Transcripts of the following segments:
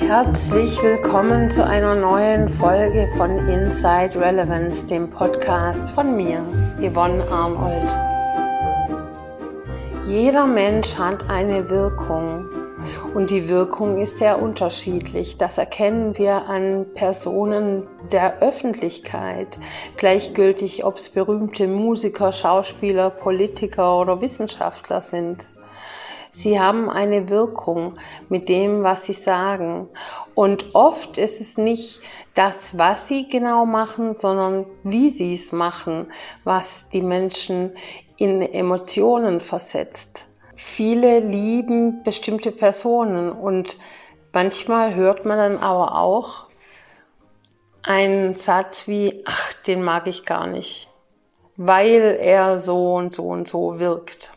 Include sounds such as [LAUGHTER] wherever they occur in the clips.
Herzlich willkommen zu einer neuen Folge von Inside Relevance, dem Podcast von mir, Yvonne Arnold. Jeder Mensch hat eine Wirkung und die Wirkung ist sehr unterschiedlich. Das erkennen wir an Personen der Öffentlichkeit, gleichgültig ob es berühmte Musiker, Schauspieler, Politiker oder Wissenschaftler sind. Sie haben eine Wirkung mit dem, was sie sagen. Und oft ist es nicht das, was sie genau machen, sondern wie sie es machen, was die Menschen in Emotionen versetzt. Viele lieben bestimmte Personen und manchmal hört man dann aber auch einen Satz wie, ach, den mag ich gar nicht, weil er so und so und so wirkt.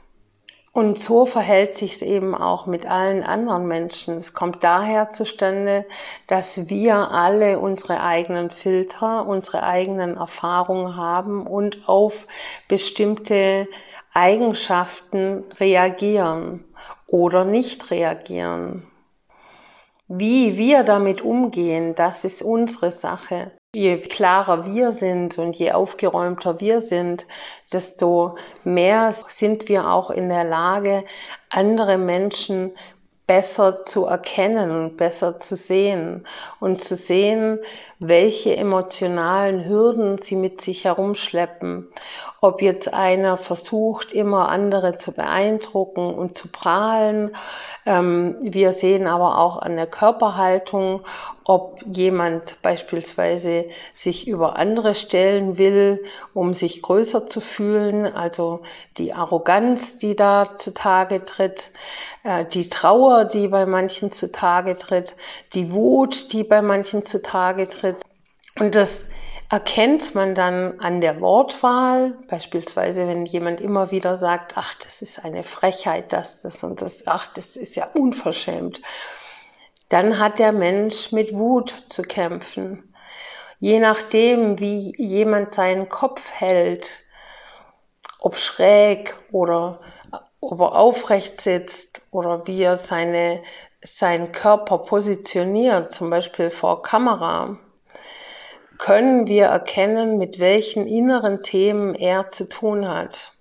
Und so verhält sich es eben auch mit allen anderen Menschen. Es kommt daher zustande, dass wir alle unsere eigenen Filter, unsere eigenen Erfahrungen haben und auf bestimmte Eigenschaften reagieren oder nicht reagieren. Wie wir damit umgehen, das ist unsere Sache. Je klarer wir sind und je aufgeräumter wir sind, desto mehr sind wir auch in der Lage, andere Menschen besser zu erkennen und besser zu sehen und zu sehen, welche emotionalen Hürden sie mit sich herumschleppen. Ob jetzt einer versucht, immer andere zu beeindrucken und zu prahlen. Ähm, wir sehen aber auch an der Körperhaltung, ob jemand beispielsweise sich über andere stellen will, um sich größer zu fühlen, also die Arroganz, die da zutage tritt, äh, die Trauer, die bei manchen zutage tritt, die Wut, die bei manchen zutage tritt. Und das erkennt man dann an der Wortwahl, beispielsweise wenn jemand immer wieder sagt, ach, das ist eine Frechheit, das, das und das, ach, das ist ja unverschämt dann hat der Mensch mit Wut zu kämpfen. Je nachdem, wie jemand seinen Kopf hält, ob schräg oder ob er aufrecht sitzt oder wie er seine, seinen Körper positioniert, zum Beispiel vor Kamera, können wir erkennen, mit welchen inneren Themen er zu tun hat.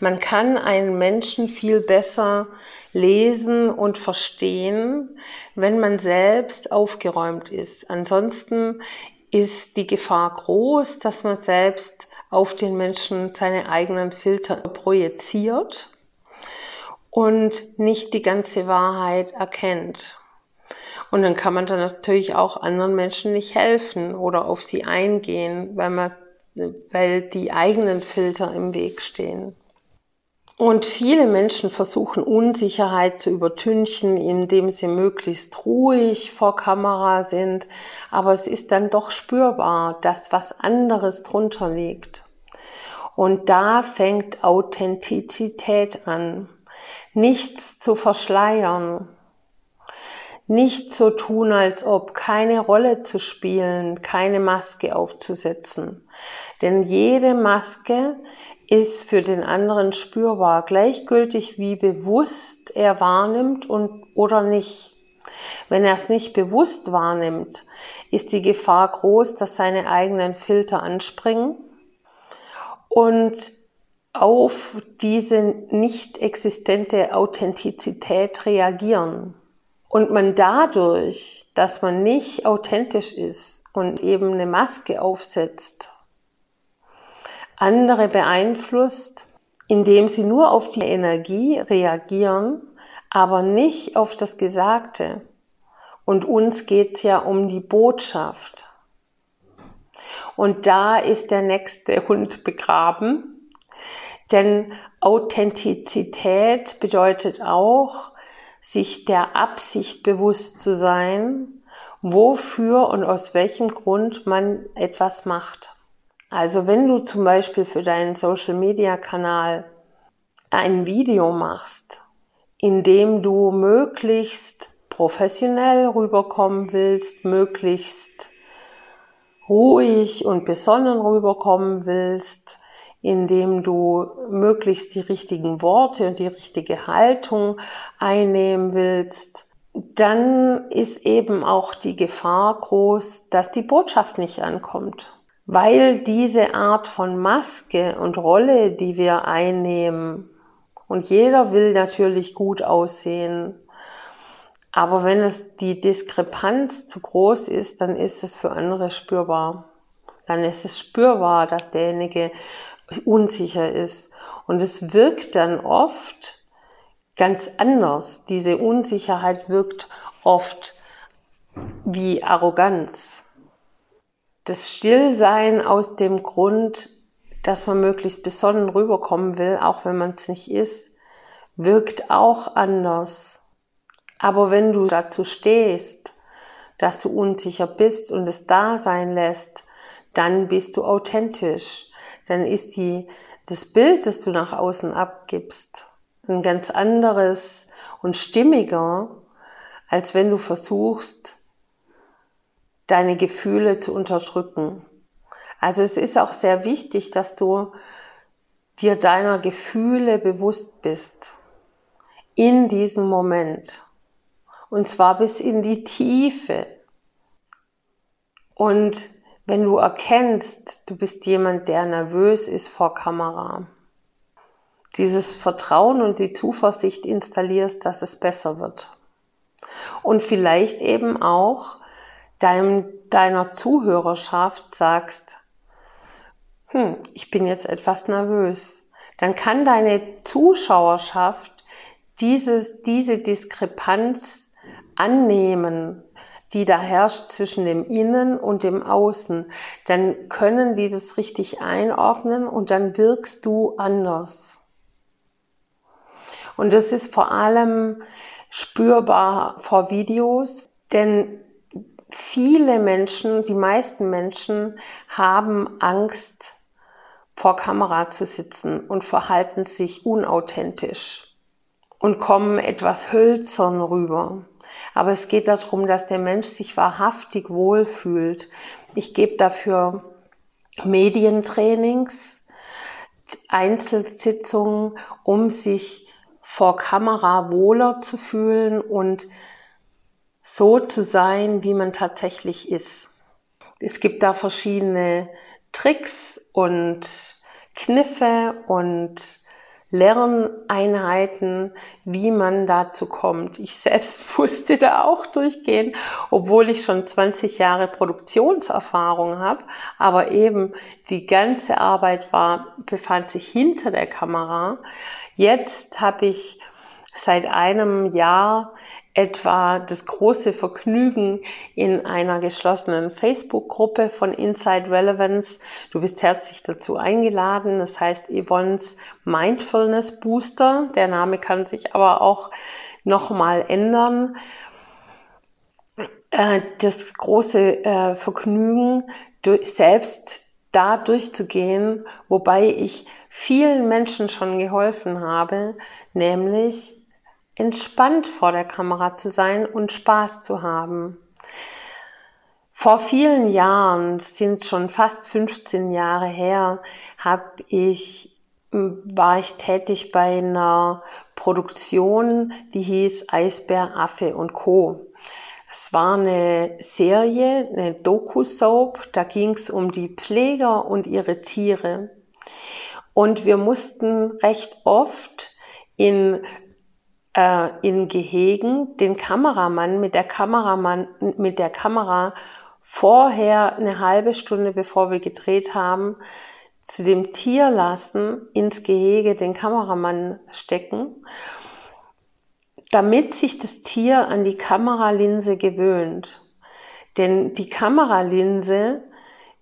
Man kann einen Menschen viel besser lesen und verstehen, wenn man selbst aufgeräumt ist. Ansonsten ist die Gefahr groß, dass man selbst auf den Menschen seine eigenen Filter projiziert und nicht die ganze Wahrheit erkennt. Und dann kann man dann natürlich auch anderen Menschen nicht helfen oder auf sie eingehen, weil man weil die eigenen Filter im Weg stehen. Und viele Menschen versuchen Unsicherheit zu übertünchen, indem sie möglichst ruhig vor Kamera sind. Aber es ist dann doch spürbar, dass was anderes drunter liegt. Und da fängt Authentizität an. Nichts zu verschleiern. Nicht so tun, als ob keine Rolle zu spielen, keine Maske aufzusetzen. Denn jede Maske ist für den anderen spürbar, gleichgültig wie bewusst er wahrnimmt und oder nicht. Wenn er es nicht bewusst wahrnimmt, ist die Gefahr groß, dass seine eigenen Filter anspringen und auf diese nicht existente Authentizität reagieren. Und man dadurch, dass man nicht authentisch ist und eben eine Maske aufsetzt, andere beeinflusst, indem sie nur auf die Energie reagieren, aber nicht auf das Gesagte. Und uns geht's ja um die Botschaft. Und da ist der nächste Hund begraben, denn Authentizität bedeutet auch, sich der Absicht bewusst zu sein, wofür und aus welchem Grund man etwas macht. Also wenn du zum Beispiel für deinen Social-Media-Kanal ein Video machst, in dem du möglichst professionell rüberkommen willst, möglichst ruhig und besonnen rüberkommen willst, indem du möglichst die richtigen Worte und die richtige Haltung einnehmen willst, dann ist eben auch die Gefahr groß, dass die Botschaft nicht ankommt. Weil diese Art von Maske und Rolle, die wir einnehmen, und jeder will natürlich gut aussehen, aber wenn es die Diskrepanz zu groß ist, dann ist es für andere spürbar. Dann ist es spürbar, dass derjenige unsicher ist. Und es wirkt dann oft ganz anders. Diese Unsicherheit wirkt oft wie Arroganz. Das Stillsein aus dem Grund, dass man möglichst besonnen rüberkommen will, auch wenn man es nicht ist, wirkt auch anders. Aber wenn du dazu stehst, dass du unsicher bist und es da sein lässt, dann bist du authentisch. Dann ist die, das Bild, das du nach außen abgibst, ein ganz anderes und stimmiger, als wenn du versuchst, deine Gefühle zu unterdrücken. Also es ist auch sehr wichtig, dass du dir deiner Gefühle bewusst bist. In diesem Moment. Und zwar bis in die Tiefe. Und wenn du erkennst, du bist jemand, der nervös ist vor Kamera, dieses Vertrauen und die Zuversicht installierst, dass es besser wird. Und vielleicht eben auch deinem, deiner Zuhörerschaft sagst, hm, ich bin jetzt etwas nervös. Dann kann deine Zuschauerschaft dieses, diese Diskrepanz annehmen, die da herrscht zwischen dem Innen und dem Außen, dann können die das richtig einordnen und dann wirkst du anders. Und das ist vor allem spürbar vor Videos, denn viele Menschen, die meisten Menschen haben Angst, vor Kamera zu sitzen und verhalten sich unauthentisch und kommen etwas hölzern rüber. Aber es geht darum, dass der Mensch sich wahrhaftig wohlfühlt. Ich gebe dafür Medientrainings, Einzelsitzungen, um sich vor Kamera wohler zu fühlen und so zu sein, wie man tatsächlich ist. Es gibt da verschiedene Tricks und Kniffe und Lerneinheiten, wie man dazu kommt. Ich selbst [LAUGHS] musste da auch durchgehen, obwohl ich schon 20 Jahre Produktionserfahrung habe, aber eben die ganze Arbeit war, befand sich hinter der Kamera. Jetzt habe ich seit einem Jahr etwa das große Vergnügen in einer geschlossenen Facebook-Gruppe von Inside Relevance. Du bist herzlich dazu eingeladen. Das heißt Yvonne's Mindfulness Booster. Der Name kann sich aber auch nochmal ändern. Äh, das große äh, Vergnügen, selbst da durchzugehen, wobei ich vielen Menschen schon geholfen habe, nämlich entspannt vor der Kamera zu sein und Spaß zu haben. Vor vielen Jahren, sind schon fast 15 Jahre her, habe ich war ich tätig bei einer Produktion, die hieß Eisbär, Affe und Co. Es war eine Serie, eine Doku-Soap, da ging es um die Pfleger und ihre Tiere. Und wir mussten recht oft in äh, in Gehegen den Kameramann mit der Kameramann mit der Kamera vorher eine halbe Stunde bevor wir gedreht haben zu dem Tier lassen ins Gehege den Kameramann stecken damit sich das Tier an die Kameralinse gewöhnt. Denn die Kameralinse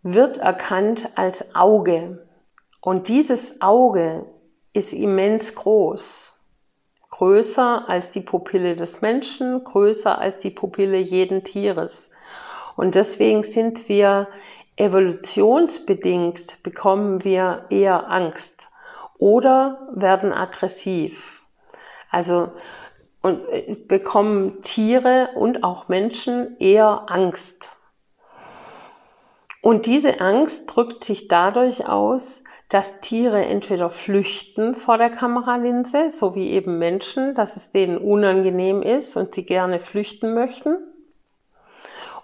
wird erkannt als Auge. Und dieses Auge ist immens groß größer als die Pupille des Menschen, größer als die Pupille jeden Tieres. Und deswegen sind wir evolutionsbedingt, bekommen wir eher Angst oder werden aggressiv. Also und äh, bekommen Tiere und auch Menschen eher Angst. Und diese Angst drückt sich dadurch aus, dass Tiere entweder flüchten vor der Kameralinse, so wie eben Menschen, dass es denen unangenehm ist und sie gerne flüchten möchten.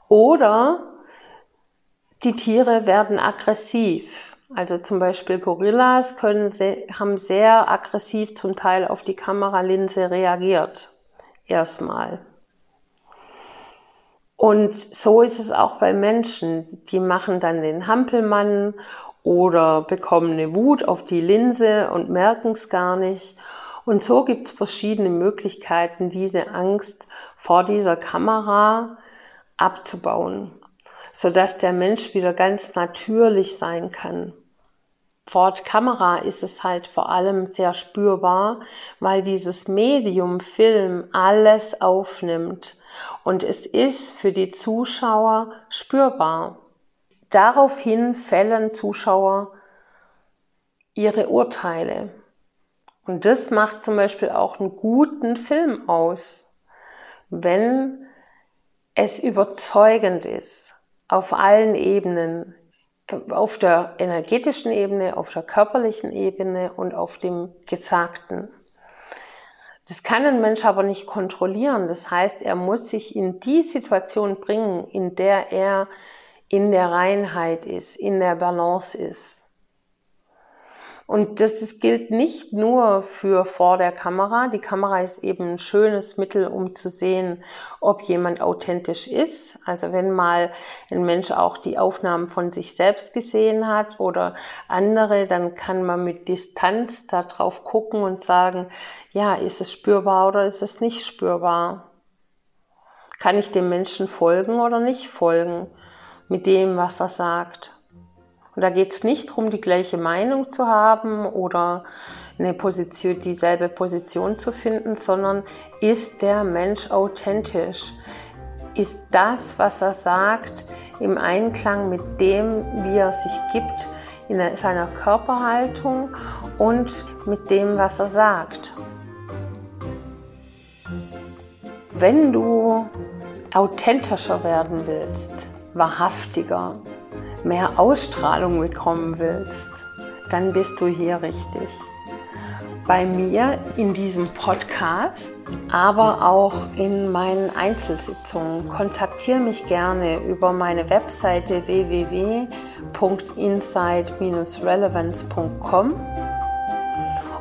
Oder die Tiere werden aggressiv. Also zum Beispiel Gorillas können haben sehr aggressiv zum Teil auf die Kameralinse reagiert. Erstmal. Und so ist es auch bei Menschen. Die machen dann den Hampelmann oder bekommen eine Wut auf die Linse und merken es gar nicht. Und so gibt es verschiedene Möglichkeiten, diese Angst vor dieser Kamera abzubauen, sodass der Mensch wieder ganz natürlich sein kann. Vor Kamera ist es halt vor allem sehr spürbar, weil dieses Medium Film alles aufnimmt und es ist für die Zuschauer spürbar. Daraufhin fällen Zuschauer ihre Urteile. Und das macht zum Beispiel auch einen guten Film aus, wenn es überzeugend ist, auf allen Ebenen, auf der energetischen Ebene, auf der körperlichen Ebene und auf dem Gesagten. Das kann ein Mensch aber nicht kontrollieren. Das heißt, er muss sich in die Situation bringen, in der er in der Reinheit ist, in der Balance ist. Und das gilt nicht nur für vor der Kamera. Die Kamera ist eben ein schönes Mittel, um zu sehen, ob jemand authentisch ist. Also wenn mal ein Mensch auch die Aufnahmen von sich selbst gesehen hat oder andere, dann kann man mit Distanz da drauf gucken und sagen, ja, ist es spürbar oder ist es nicht spürbar? Kann ich dem Menschen folgen oder nicht folgen? Mit dem, was er sagt. Und da geht es nicht darum, die gleiche Meinung zu haben oder eine Position, dieselbe Position zu finden, sondern ist der Mensch authentisch? Ist das, was er sagt, im Einklang mit dem, wie er sich gibt, in seiner Körperhaltung und mit dem, was er sagt? Wenn du authentischer werden willst, wahrhaftiger, mehr Ausstrahlung bekommen willst, dann bist du hier richtig. Bei mir in diesem Podcast, aber auch in meinen Einzelsitzungen. Kontaktiere mich gerne über meine Webseite www.insight-relevance.com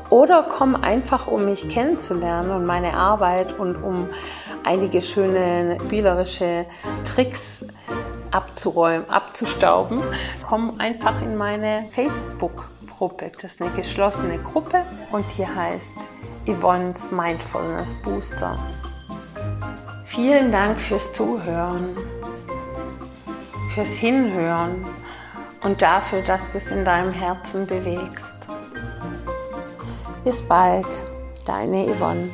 oder komm einfach, um mich kennenzulernen und meine Arbeit und um einige schöne spielerische Tricks abzuräumen, abzustauben, komm einfach in meine Facebook-Gruppe. Das ist eine geschlossene Gruppe und hier heißt Yvonne's Mindfulness Booster. Vielen Dank fürs Zuhören, fürs Hinhören und dafür, dass du es in deinem Herzen bewegst. Bis bald, deine Yvonne.